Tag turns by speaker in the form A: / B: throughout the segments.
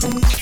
A: Thank you.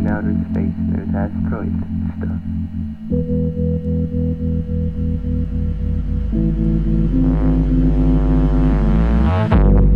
B: In outer space there's asteroids and stuff.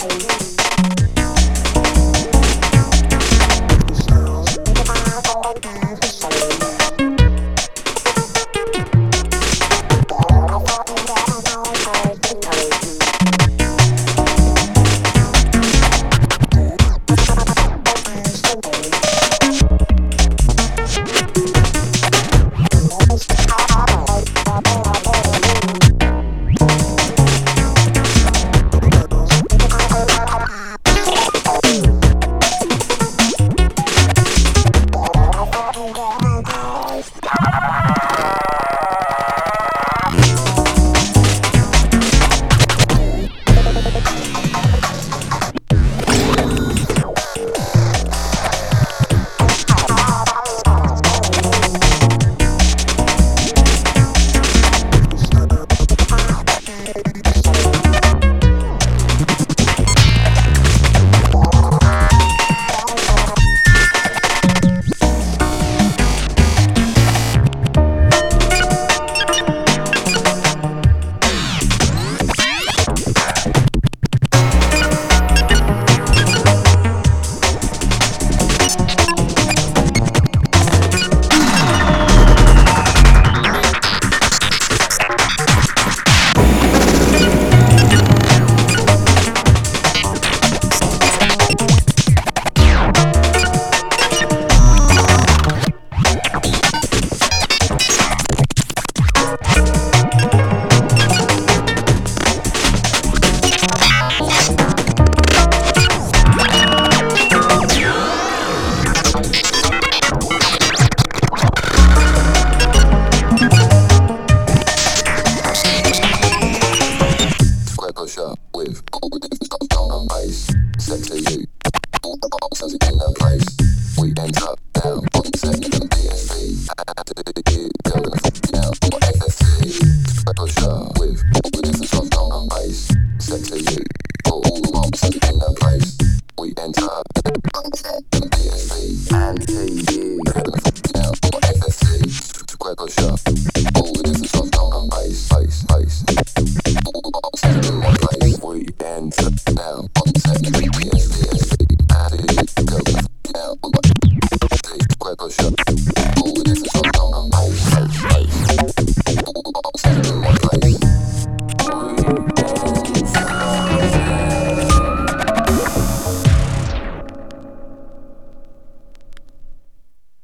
C: body.